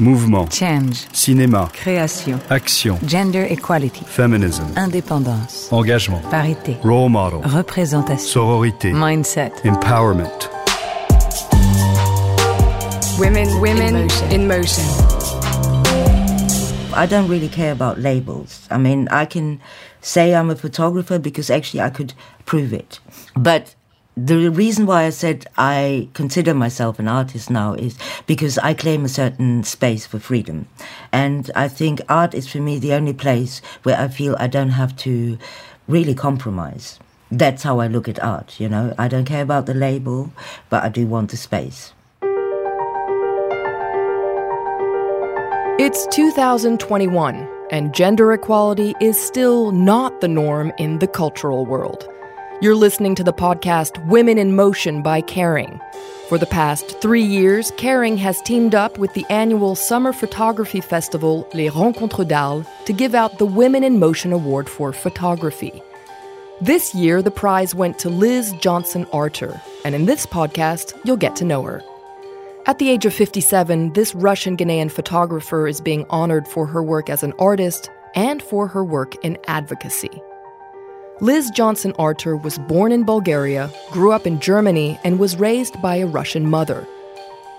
Mouvement. Change. Cinéma. Création. Action. Gender equality. Feminism. Indépendance. Engagement. Parité. Role model. Représentation. Sororité. Mindset. Empowerment. Women, women in motion. in motion. I don't really care about labels. I mean, I can say I'm a photographer because actually I could prove it. But the reason why I said I consider myself an artist now is because I claim a certain space for freedom. And I think art is for me the only place where I feel I don't have to really compromise. That's how I look at art, you know. I don't care about the label, but I do want the space. It's 2021, and gender equality is still not the norm in the cultural world. You're listening to the podcast Women in Motion by Kering. For the past three years, Kering has teamed up with the annual summer photography festival Les Rencontres d'Arles to give out the Women in Motion Award for Photography. This year, the prize went to Liz Johnson Artur, and in this podcast, you'll get to know her. At the age of 57, this Russian Ghanaian photographer is being honored for her work as an artist and for her work in advocacy. Liz Johnson Artur was born in Bulgaria, grew up in Germany, and was raised by a Russian mother.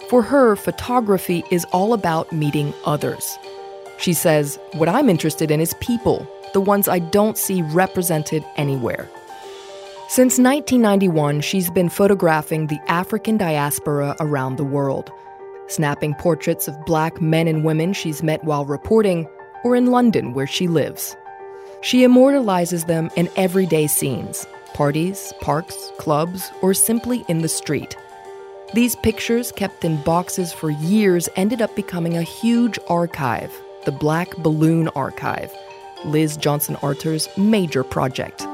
For her, photography is all about meeting others. She says, What I'm interested in is people, the ones I don't see represented anywhere. Since 1991, she's been photographing the African diaspora around the world, snapping portraits of black men and women she's met while reporting, or in London where she lives. She immortalizes them in everyday scenes parties, parks, clubs, or simply in the street. These pictures, kept in boxes for years, ended up becoming a huge archive, the Black Balloon Archive, Liz Johnson Artur's major project.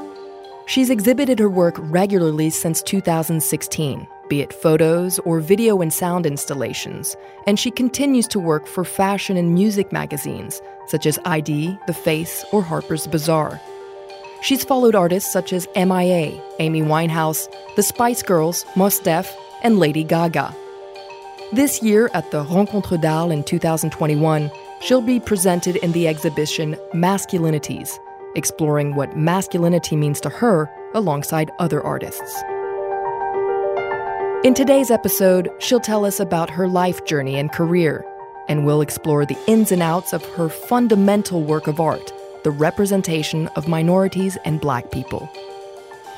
She's exhibited her work regularly since 2016, be it photos or video and sound installations, and she continues to work for fashion and music magazines such as ID, The Face, or Harper's Bazaar. She's followed artists such as MIA, Amy Winehouse, The Spice Girls, Mos Def, and Lady Gaga. This year at the Rencontres d'Arles in 2021, she'll be presented in the exhibition Masculinities exploring what masculinity means to her alongside other artists. In today's episode, she'll tell us about her life journey and career, and we'll explore the ins and outs of her fundamental work of art, the representation of minorities and black people.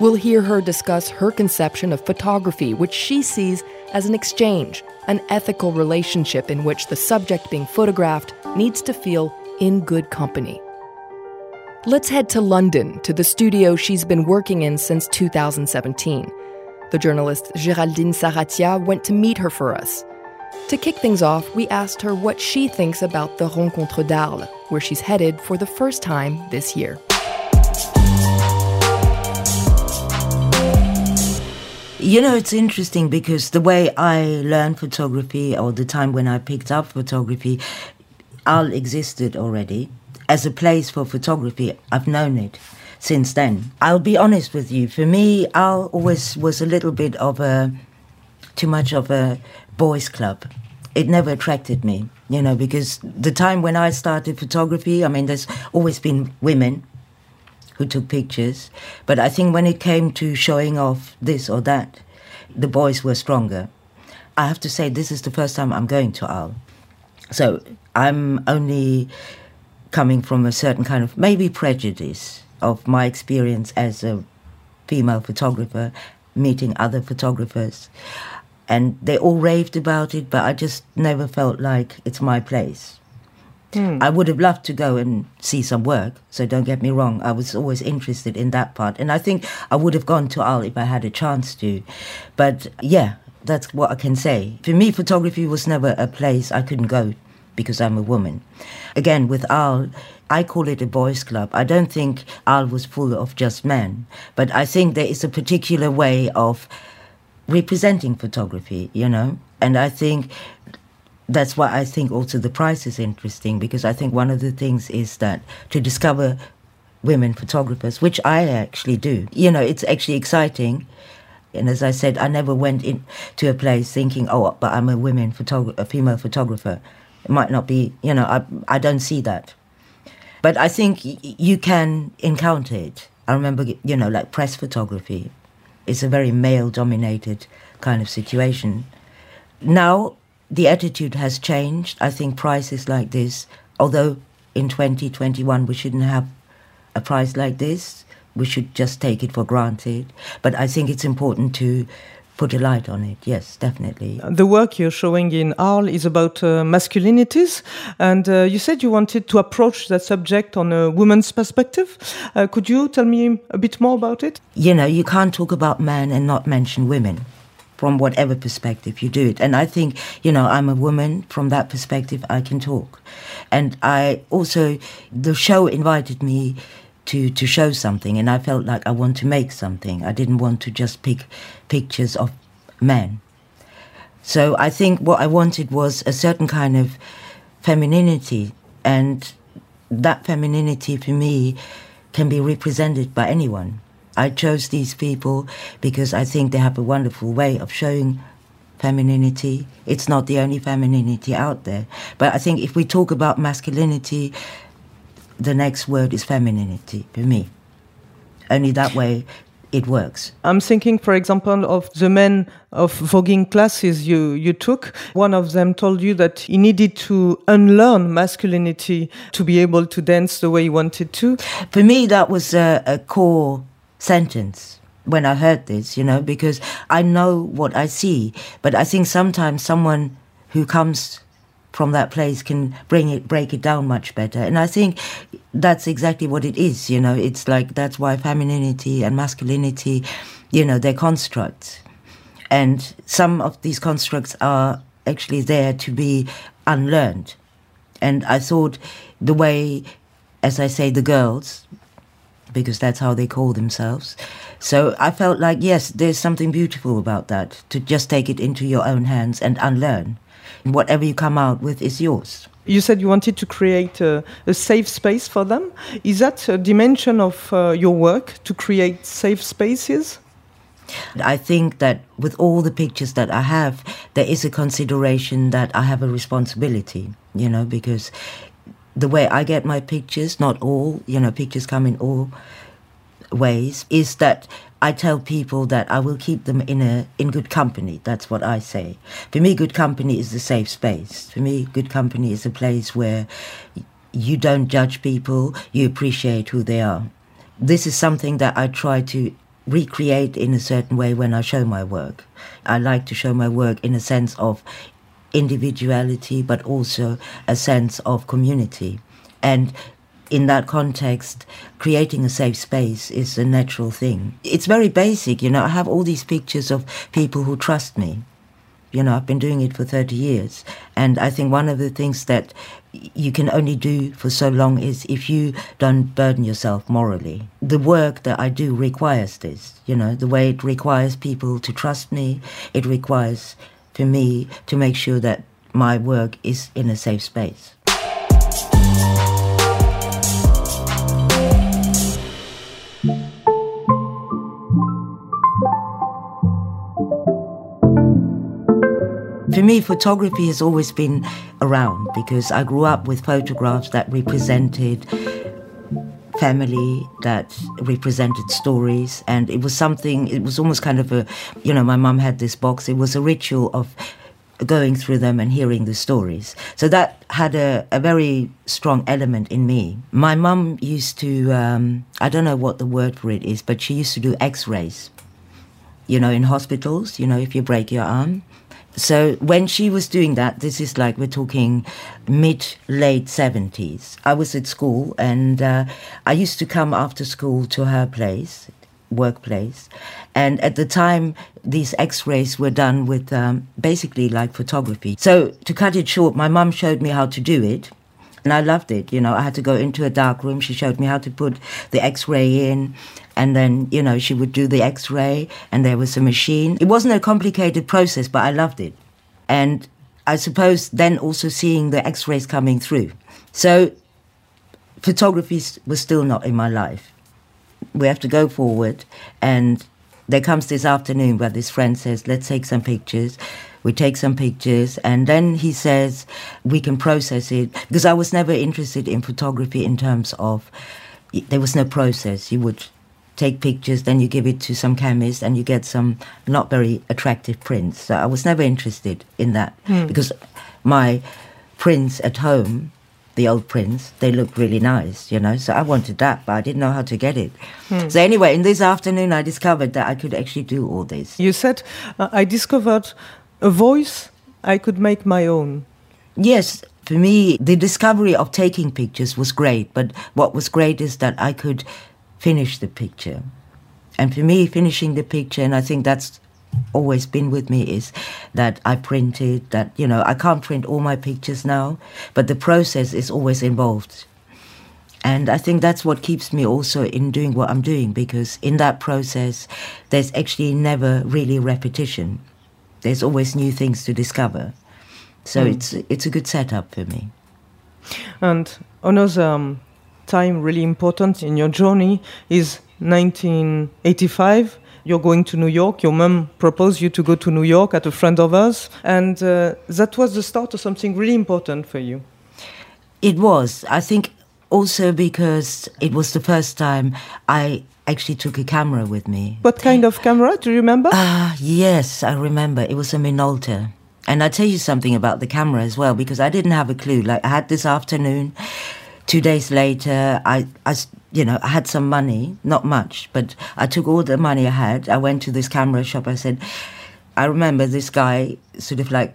We'll hear her discuss her conception of photography, which she sees as an exchange, an ethical relationship in which the subject being photographed needs to feel in good company. Let's head to London to the studio she's been working in since 2017. The journalist Géraldine Sarratia went to meet her for us. To kick things off, we asked her what she thinks about the Rencontres d'Arles, where she's headed for the first time this year. You know, it's interesting because the way I learned photography, or the time when I picked up photography, Arles existed already as a place for photography. I've known it since then. I'll be honest with you. For me, Arles always was a little bit of a too much of a boys' club. It never attracted me, you know, because the time when I started photography, I mean, there's always been women who took pictures, but I think when it came to showing off this or that, the boys were stronger. I have to say, this is the first time I'm going to Arles. So I'm only coming from a certain kind of maybe prejudice of my experience as a female photographer, meeting other photographers. And they all raved about it, but I just never felt like it's my place. Mm. I would have loved to go and see some work, so don't get me wrong. I was always interested in that part. And I think I would have gone to Arles if I had a chance to. But yeah, that's what I can say. For me, photography was never a place I couldn't go because I'm a woman. Again, with Arles, I call it a boys' club. I don't think Arles was full of just men, but I think there is a particular way of representing photography, you know? And I think that's why I think also the prize is interesting because I think one of the things is that to discover women photographers, which I actually do, you know, it's actually exciting. And as I said, I never went into a place thinking, oh, but I'm a women photographer, a female photographer It might not be, you know, I, I don't see that. But I think you can encounter it. I remember, you know, like press photography. It's a very male dominated kind of situation. Now, the attitude has changed. I think prices like this, although in 2021 we shouldn't have a price like this, we should just take it for granted. But I think it's important to put a light on it. Yes, definitely. The work you're showing in Arles is about uh, masculinities, and uh, you said you wanted to approach that subject on a woman's perspective. Uh, could you tell me a bit more about it? You know, you can't talk about men and not mention women from whatever perspective you do it. And I think, you know, I'm a woman, from that perspective, I can talk. And I also, the show invited me to, to show something, and I felt like I want to make something. I didn't want to just pick pictures of men. So I think what I wanted was a certain kind of femininity, and that femininity for me can be represented by anyone. I chose these people because I think they have a wonderful way of showing femininity. It's not the only femininity out there. But I think if we talk about masculinity, the next word is femininity for me. Only that way it works. I'm thinking, for example, of the men of voguing classes you, you took. One of them told you that he needed to unlearn masculinity to be able to dance the way he wanted to. For me, that was a, a core sentence when I heard this, you know, because I know what I see. But I think sometimes someone who comes from that place can bring it, break it down much better. And I think that's exactly what it is, you know. It's like that's why femininity and masculinity, you know, they're constructs. And some of these constructs are actually there to be unlearned. And I thought the way, as I say, the girls, because that's how they call themselves. So I felt like, yes, there's something beautiful about that, to just take it into your own hands and unlearn. Whatever you come out with is yours. You said you wanted to create a, a safe space for them. Is that a dimension of uh, your work to create safe spaces? I think that with all the pictures that I have, there is a consideration that I have a responsibility, you know, because the way I get my pictures, not all, you know, pictures come in all ways, is that I tell people that I will keep them in a in good company. That's what I say. For me, good company is a safe space. For me, good company is a place where you don't judge people, you appreciate who they are. This is something that I try to recreate in a certain way when I show my work. I like to show my work in a sense of individuality, but also a sense of community. And in that context, creating a safe space is a natural thing. It's very basic, you know. I have all these pictures of people who trust me. You know, I've been doing it for 30 years. And I think one of the things that you can only do for so long is if you don't burden yourself morally. The work that I do requires this, you know, the way it requires people to trust me, it requires for me to make sure that my work is in a safe space. For me, photography has always been around because I grew up with photographs that represented family, that represented stories, and it was something, it was almost kind of a, you know, my mum had this box, it was a ritual of going through them and hearing the stories. So that had a, a very strong element in me. My mum used to, um, I don't know what the word for it is, but she used to do x rays, you know, in hospitals, you know, if you break your arm. So when she was doing that, this is like we're talking mid late seventies. I was at school, and uh, I used to come after school to her place, workplace, and at the time these X-rays were done with um, basically like photography. So to cut it short, my mum showed me how to do it. And I loved it. You know, I had to go into a dark room. She showed me how to put the x ray in. And then, you know, she would do the x ray, and there was a machine. It wasn't a complicated process, but I loved it. And I suppose then also seeing the x rays coming through. So photography was still not in my life. We have to go forward. And there comes this afternoon where this friend says, let's take some pictures. We take some pictures, and then he says we can process it because I was never interested in photography in terms of there was no process. You would take pictures, then you give it to some chemist, and you get some not very attractive prints. So I was never interested in that because my prints at home, the old prints, they look really nice, you know. So I wanted that, but I didn't know how to get it. So anyway, in this afternoon, I discovered that I could actually do all this. You said, uh, I discovered a voice I could make my own. Yes, for me, the discovery of taking pictures was great, but what was great is that I could finish the picture. And for me, finishing the picture, and I think that's always been with me, is that I printed, that, you know, I can't print all my pictures now, but the process is always involved. And I think that's what keeps me also in doing what I'm doing, because in that process, there's actually never really repetition. There's always new things to discover. So it's it's a good setup for me. And another um, time really important in your journey is 1985. You're going to New York. Your mum proposed you to go to New York at a friend of ours, and uh, that was the start of something really important for you. It was. I think also because it was the first time I actually took a camera with me. What kind of camera? Do you remember? Ah, yes, I remember. It was a Minolta. And I tell you something about the camera as well because I didn't have a clue. Like I had this afternoon, two days later, I, I, you know, I had some money, not much, but I took all the money I had. I went to this camera shop. I said, I remember this guy sort of like,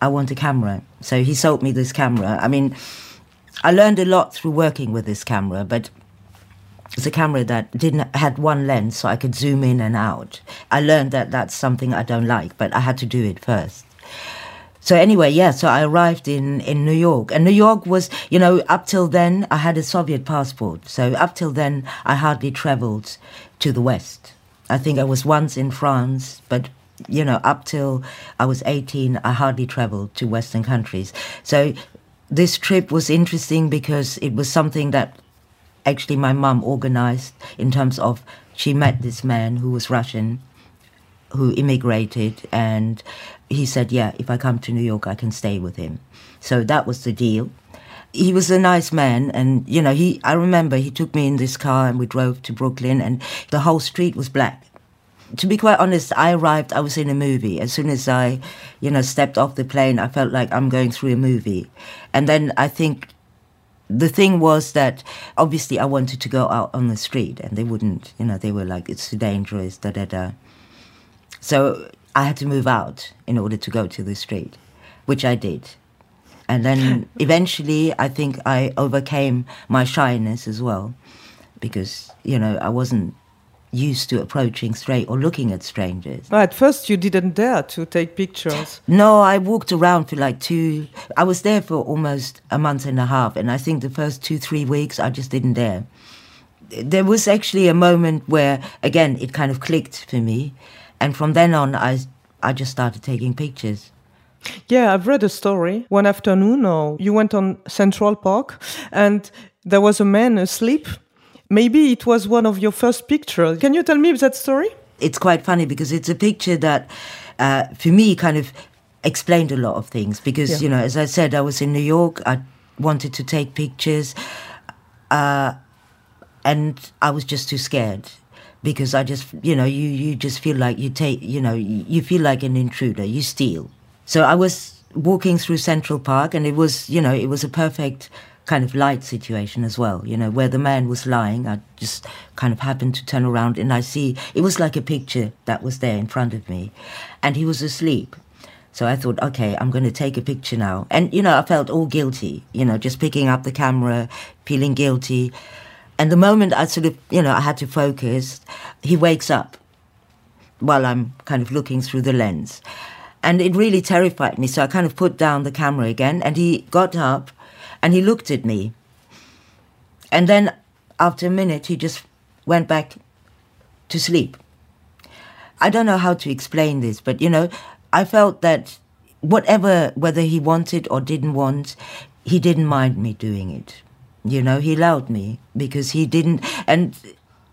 I want a camera. So he sold me this camera. I mean, I learned a lot through working with this camera, but it's a camera that didn't had one lens, so I could zoom in and out. I learned that that's something I don't like, but I had to do it first. So anyway, yeah, so I arrived in, in New York. And New York was, you know, up till then, I had a Soviet passport. So up till then, I hardly traveled to the West. I think I was once in France, but, you know, up till I was 18, I hardly traveled to Western countries. So this trip was interesting because it was something that actually my mum organized in terms of she met this man who was Russian who immigrated and he said yeah if i come to new york i can stay with him. So that was the deal. He was a nice man and you know he i remember he took me in this car and we drove to brooklyn and the whole street was black. To be quite honest i arrived i was in a movie. As soon as i you know stepped off the plane i felt like i'm going through a movie. And then i think the thing was that obviously I wanted to go out on the street and they wouldn't, you know, they were like, it's too dangerous, da da da. So I had to move out in order to go to the street, which I did. And then eventually I think I overcame my shyness as well because, you know, I wasn't used to approaching straight or looking at strangers. But At first, you didn't dare to take pictures. No, I walked around for like two. I was there for almost a month and a half, and I think the first two, three weeks I just didn't dare. There was actually a moment where, again, it kind of clicked for me, and from then on, I I just started taking pictures. Yeah, I've read a story. One afternoon, or you went on Central Park, and there was a man asleep. Maybe it was one of your first pictures. Can you tell me that story? It's quite funny because it's a picture that, uh, for me, kind of explained a lot of things. Because Yeah. you know, as I said, I was in New York. I wanted to take pictures, uh, and I was just too scared because I just, you know, you you just feel like you take, you know, you, you feel like an intruder. You steal. So I was walking through Central Park, and it was, you know, it was a perfect kind of light situation as well. You know, where the man was lying, I just kind of happened to turn around, and I see it was like a picture that was there in front of me, and he was asleep. So I thought, okay, I'm going to take a picture now. And, you know, I felt all guilty, you know, just picking up the camera, feeling guilty. And the moment I sort of, you know, I had to focus, he wakes up while I'm kind of looking through the lens. And it really terrified me. So I kind of put down the camera again and he got up and he looked at me. And then after a minute, he just went back to sleep. I don't know how to explain this, but you know, I felt that whatever, whether he wanted or didn't want, he didn't mind me doing it. You know, he allowed me because he didn't, and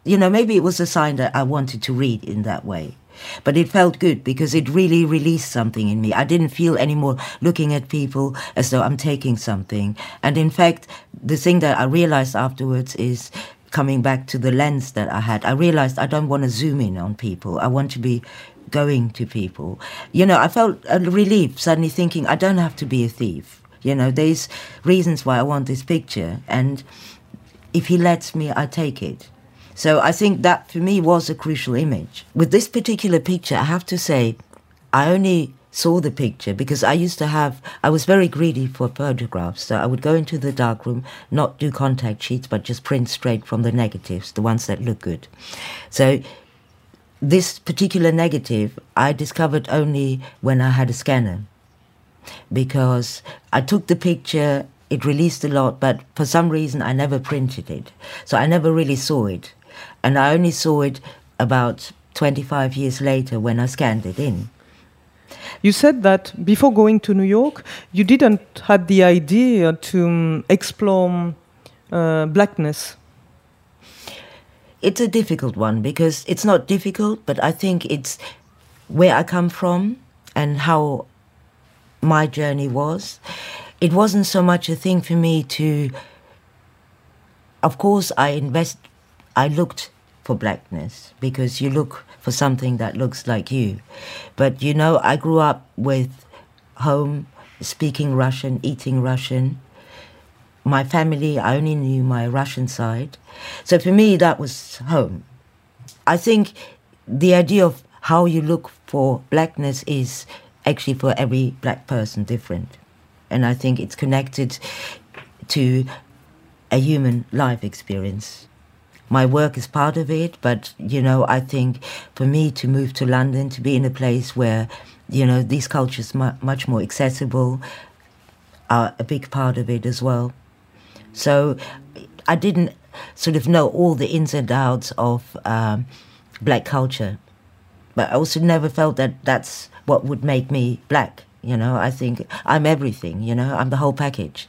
you know, maybe it was a sign that I wanted to read in that way. But it felt good because it really released something in me. I didn't feel anymore looking at people as though I'm taking something. And in fact, the thing that I realized afterwards is coming back to the lens that I had. I realized I don't want to zoom in on people. I want to be going to people. You know, I felt a relief suddenly thinking I don't have to be a thief. You know, there's reasons why I want this picture, and if he lets me, I take it. So I think that for me was a crucial image. With this particular picture, I have to say, I only saw the picture because I used to have, I was very greedy for photographs. So I would go into the darkroom, not do contact sheets, but just print straight from the negatives, the ones that look good. So this particular negative I discovered only when I had a scanner because I took the picture, it released a lot, but for some reason I never printed it. So I never really saw it. And I only saw it about 25 years later when I scanned it in. You said that before going to New York, you didn't had the idea to um, explore uh, blackness. It's a difficult one because it's not difficult, but I think it's where I come from and how my journey was. It wasn't so much a thing for me to. Of course, I invest. I looked for blackness because you look for something that looks like you. But you know, I grew up with home speaking Russian, eating Russian. My family, I only knew my Russian side. So for me, that was home. I think the idea of how you look for blackness is actually for every black person different. And I think it's connected to a human life experience my work is part of it, but you know, I think for me to move to London, to be in a place where you know these cultures mu- much more accessible, are a big part of it as well. So I didn't sort of know all the ins and outs of um, black culture, but I also never felt that that's what would make me black. You know, I think I'm everything. You know, I'm the whole package.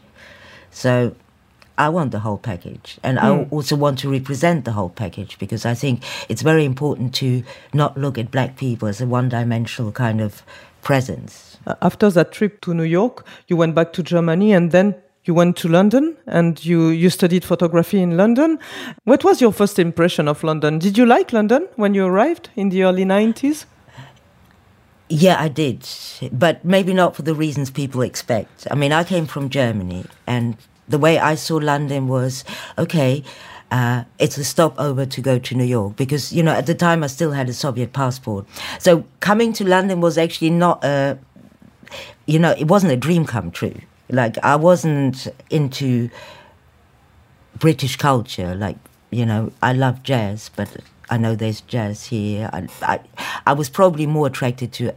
So I want the whole package. And mm. I hmm. also want to represent the whole package because I think it's very important to not look at black people as a one dimensional kind of presence. After that trip to New York, you went back to Germany and then you went to London and you, you studied photography in London. What was your first impression of London? Did you like London when you arrived in the early 90s? Yeah, I did, but maybe not for the reasons people expect. I mean, I came from Germany, and the way I saw London was okay. Uh, it's a stopover to go to New York because you know at the time I still had a Soviet passport. So coming to London was actually not a, you know, it wasn't a dream come true. Like I wasn't into British culture. Like you know, I love jazz, but I know there's jazz here. I, I, I was probably more attracted to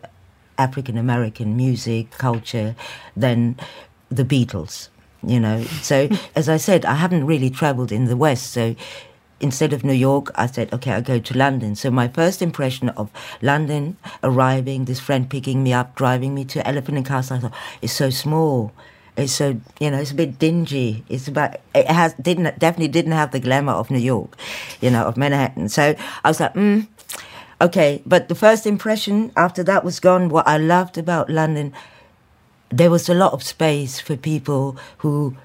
African American music culture than the Beatles you know. So as I said, I haven't really travelled in the West, so instead of New York, I said, okay, I'll go to London. So my first impression of London, arriving, this friend picking me up, driving me to Elephant and Castle, I thought, it's so small. It's so you know, it's a bit dingy. It's about it has didn't definitely didn't have the glamour of New York, you know, of Manhattan. So I was like, mm, okay. But the first impression after that was gone. What I loved about London there was a lot of space for people who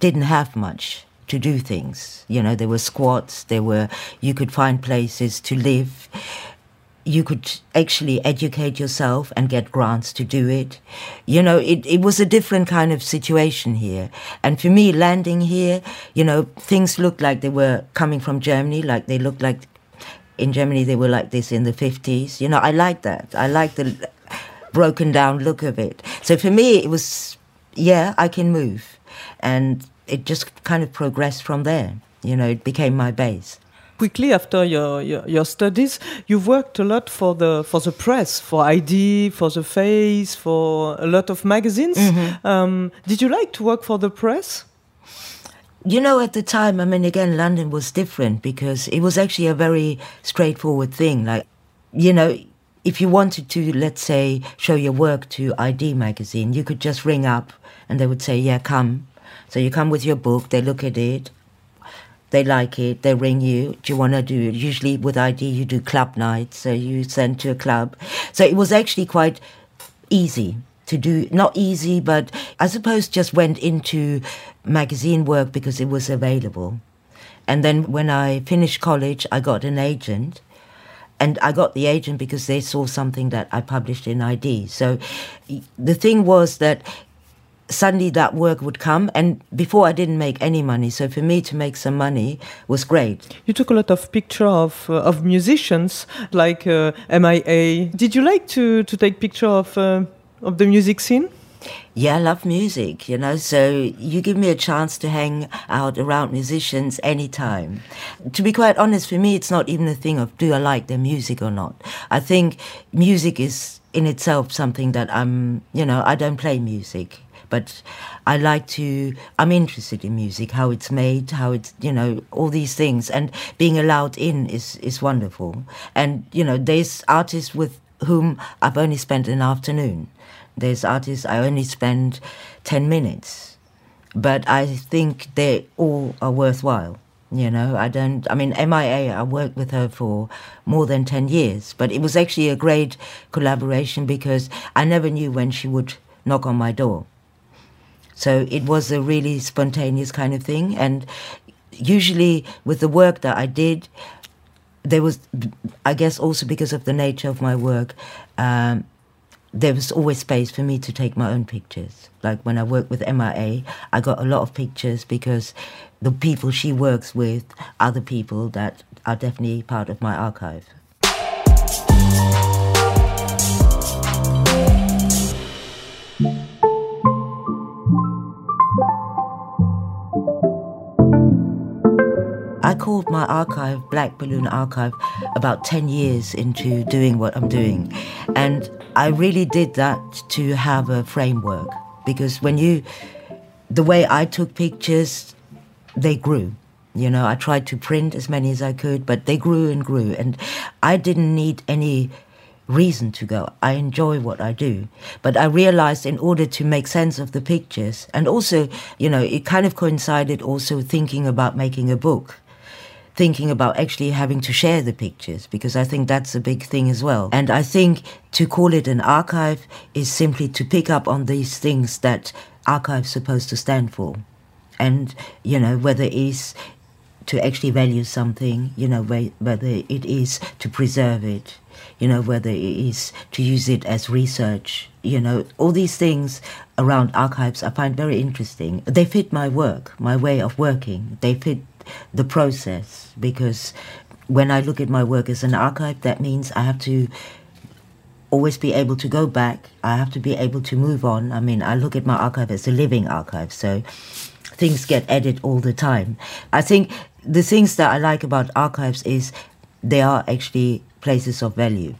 didn't have much to do things. You know, there were squats, there were, you could find places to live. You could actually educate yourself and get grants to do it. You know, it, it was a different kind of situation here. And for me, landing here, you know, things looked like they were coming from Germany, like they looked like in Germany they were like this in the 50s. You know, I like that. I like the broken down look of it. So for me, it was, yeah, I can move. And it just kind of progressed from there. You know, it became my base quickly after your, your, your, studies, you've worked a lot for the for the press, for ID, for the Face, for a lot of magazines. Mm -hmm. um, did you like to work for the press? You know, at the time, I mean, again, London was different because it was actually a very straightforward thing. Like, you know, if you wanted to, let's say, show your work to ID magazine, you could just ring up and they would say, yeah, come. So you come with your book, they look at it, they like it, they ring you. Do you want to do it? Usually with ID, you do club nights, so you send to a club. So it was actually quite easy to do. Not easy, but I suppose just went into magazine work because it was available. And then when I finished college, I got an agent. And I got the agent because they saw something that I published in ID. So the thing was that suddenly that work would come and before i didn't make any money. So for me to make some money was great. You took a lot of picture of uh, of musicians like uh, mia did you like to to take picture of uh, of the music scene yeah, I love music, you know, so you give me a chance to hang out around musicians anytime. To be quite honest, for me, it's not even a thing of do I like their music or not. I think music is in itself something that I'm, you know, I don't play music but I like to, I'm interested in music, how it's made, how it's, you know, all these things. And being allowed in is, is wonderful. And, you know, there's artists with whom I've only spent an afternoon. There's artists I only spend 10 minutes. But I think they all are worthwhile. You know, I don't, I mean, MIA, I worked with her for more than 10 years, but it was actually a great collaboration because I never knew when she would knock on my door. So it was a really spontaneous kind of thing. And usually with the work that I did, there was, I guess, also because of the nature of my work, um, there was always space for me to take my own pictures. Like when I worked with MIA, I got a lot of pictures because the people she works with are the people that are definitely part of my archive. Called my archive Black Balloon Archive about 10 years into doing what I'm doing. And I really did that to have a framework because when you, the way I took pictures, they grew. You know, I tried to print as many as I could, but they grew and grew. And I didn't need any reason to go. I enjoy what I do. But I realized in order to make sense of the pictures, and also, you know, it kind of coincided also thinking about making a book thinking about actually having to share the pictures because I think that's a big thing as well. And I think to call it an archive is simply to pick up on these things that archive's supposed to stand for. And, you know, whether it's to actually value something, you know, whether it is to preserve it, you know, whether it is to use it as research, you know, all these things around archives I find very interesting. They fit my work, my way of working. They fit the process because when I look at my work as an archive, that means I have to always be able to go back. I have to be able to move on. I mean, I look at my archive as a living archive, so things get added all the time. I think the things that I like about archives is they are actually places of value.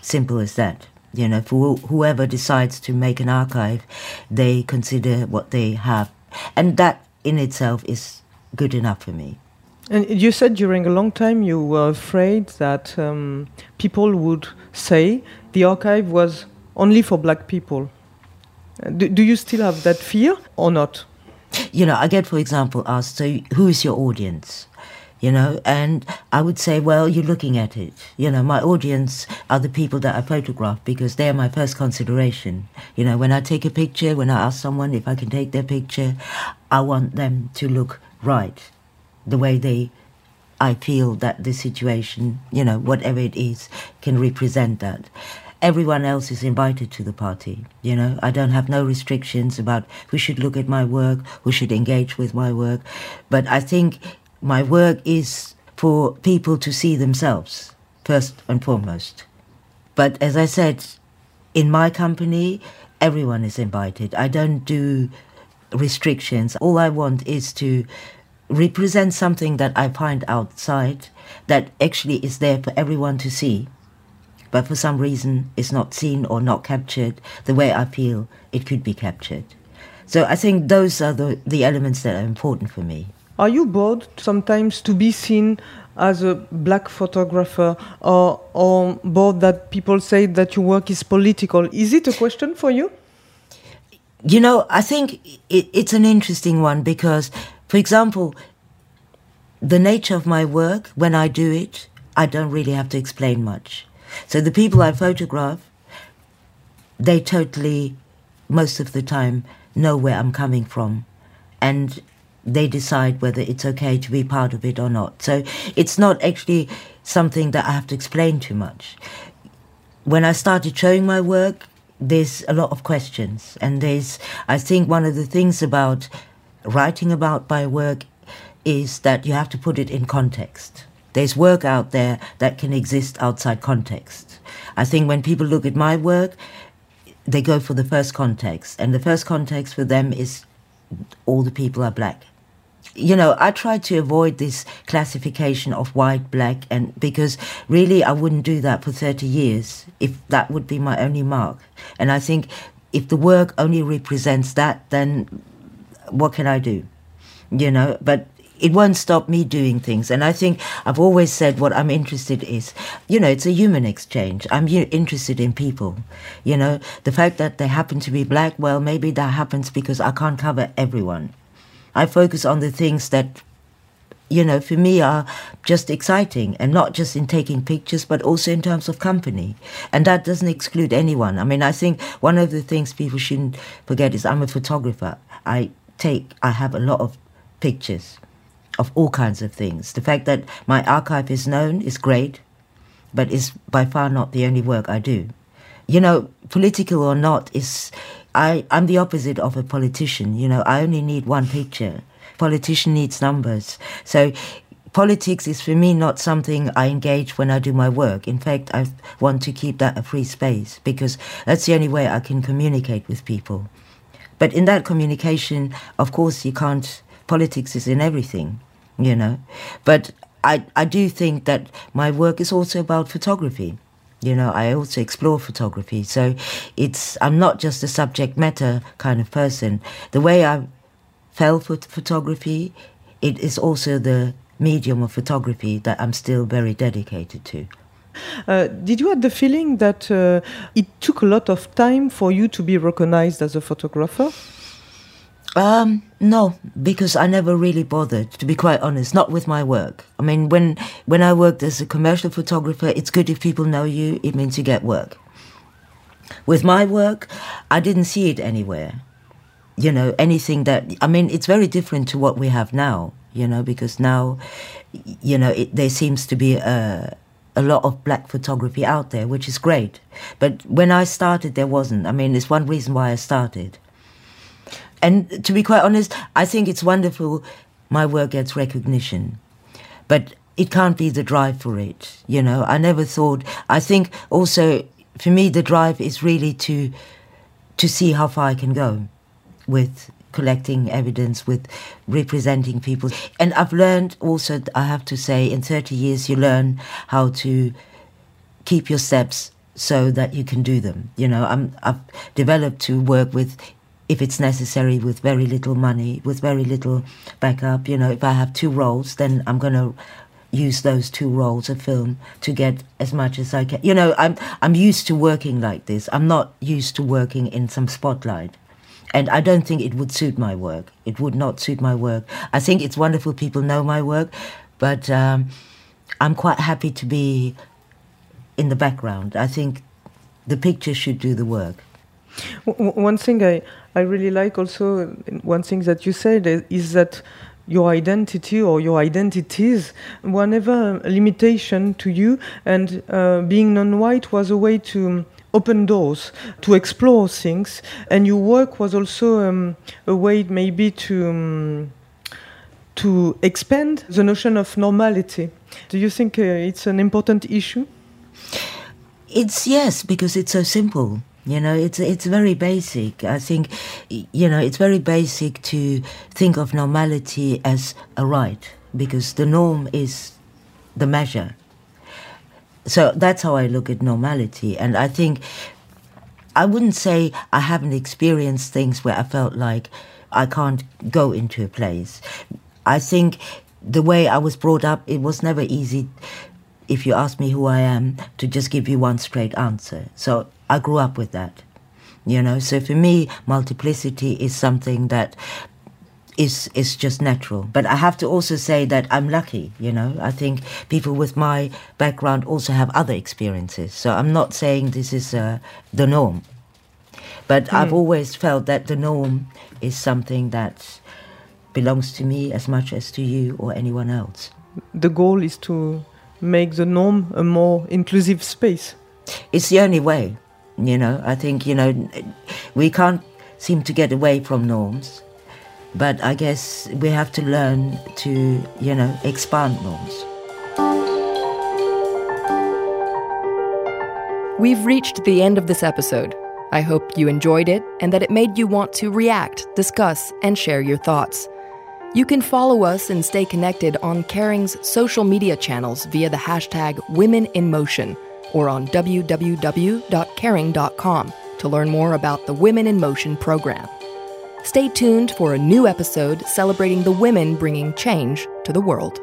Simple as that. You know, for whoever decides to make an archive, they consider what they have. And that in itself is good enough for me. And you said during a long time you were afraid that um, people would say the archive was only for black people. Uh, do, do you still have that fear or not? You know, I get, for example, asked, so who is your audience? You know, and I would say, well, you're looking at it. You know, my audience are the people that I photograph because they're my first consideration. You know, when I take a picture, when I ask someone if I can take their picture, I want them to look right, the way they, I feel that the situation, you know, whatever it is, can represent that. Everyone else is invited to the party, you know. I don't have no restrictions about who should look at my work, who should engage with my work, but I think my work is for people to see themselves first and foremost. But as I said, in my company, everyone is invited. I don't do restrictions. All I want is to represent something that I find outside that actually is there for everyone to see, but for some reason is not seen or not captured the way I feel it could be captured. So I think those are the, the elements that are important for me. Are you bored sometimes to be seen as a black photographer or, or bored that people say that your work is political? Is it a question for you? You know, I think it, it's an interesting one because, for example, the nature of my work, when I do it, I don't really have to explain much. So the people I photograph, they totally, most of the time, know where I'm coming from. And they decide whether it's okay to be part of it or not. So it's not actually something that I have to explain too much. When I started showing my work, there's a lot of questions. And there's, I think, one of the things about writing about my work is that you have to put it in context. There's work out there that can exist outside context. I think when people look at my work, they go for the first context, and the first context for them is all the people are black. You know, I try to avoid this classification of white, black, and because really I wouldn't do that for 30 years if that would be my only mark. And I think if the work only represents that, then what can I do? You know, but it won't stop me doing things. And I think I've always said what I'm interested is, you know, it's a human exchange. I'm interested in people. You know, the fact that they happen to be black, well, maybe that happens because I can't cover everyone. I focus on the things that, you know, for me are just exciting and not just in taking pictures, but also in terms of company. And that doesn't exclude anyone. I mean, I think one of the things people shouldn't forget is I'm a photographer. I take, I have a lot of pictures of all kinds of things. The fact that my archive is known is great, but is by far not the only work I do. You know, political or not is I, I'm the opposite of a politician. You know, I only need one picture. Politician needs numbers. So politics is for me not something I engage when I do my work. In fact, I want to keep that a free space because that's the only way I can communicate with people. But in that communication, of course, you can't politics is in everything, you know. But I, I do think that my work is also about photography. You know, I also explore photography. So it's I'm not just a subject matter kind of person. The way I fell for photography, it is also the medium of photography that I'm still very dedicated to. Uh, did you have the feeling that uh, it took a lot of time for you to be recognized as a photographer? Um, no, because I never really bothered, to be quite honest, not with my work. I mean, when, when I worked as a commercial photographer, it's good if people know you, it means you get work. With my work, I didn't see it anywhere. You know, anything that, I mean, it's very different to what we have now, you know, because now, you know, it, there seems to be a, a lot of black photography out there, which is great. But when I started, there wasn't. I mean, it's one reason why I started. And to be quite honest, I think it's wonderful my work gets recognition. But it can't be the drive for it. You know, I never thought. I think also for me the drive is really to to see how far I can go with collecting evidence, with representing people. And I've learned also, I have to say, in 30 years, you learn how to keep your steps so that you can do them. You know, I'm, I've developed to work with if it's necessary with very little money, with very little backup. You know, if I have two rolls, then I'm going to use those two rolls of film to get as much as I can. You know, I'm I'm used to working like this. I'm not used to working in some spotlight. And I don't think it would suit my work. It would not suit my work. I think it's wonderful people know my work, but um, I'm quite happy to be in the background. I think the picture should do the work. One thing I, I really like also, one thing that you said is that your identity or your identities were never a limitation to you, and uh, being non white was a way to open doors, to explore things, and your work was also um, a way maybe to. Um, to expand the notion of normality. Do you think uh, it's an important issue? It's yes, because it's so simple. You know, it's it's very basic. I think, you know, it's very basic to think of normality as a right because the norm is the measure. So that's how I look at normality, and I think I wouldn't say I haven't experienced things where I felt like I can't go into a place. I think the way I was brought up, it was never easy. If you ask me who I am, to just give you one straight answer. So I grew up with that. You know, so for me, multiplicity is something that is is just natural. But I have to also say that I'm lucky. You know, I think people with my background also have other experiences. So I'm not saying this is uh, the norm. But mm. I've always felt that the norm is something that belongs to me as much as to you or anyone else. The goal is to make the norm a more inclusive space. It's the only way. You know, I think, you know, we can't seem to get away from norms but I guess we have to learn to, you know, expand norms. We've reached the end of this episode. I hope you enjoyed it and that it made you want to react, discuss, and share your thoughts. You can follow us and stay connected on Kering's social media channels via the hashtag Women in Motion or on www.kering.com to learn more about the Women in Motion program. Stay tuned for a new episode celebrating the women bringing change to the world.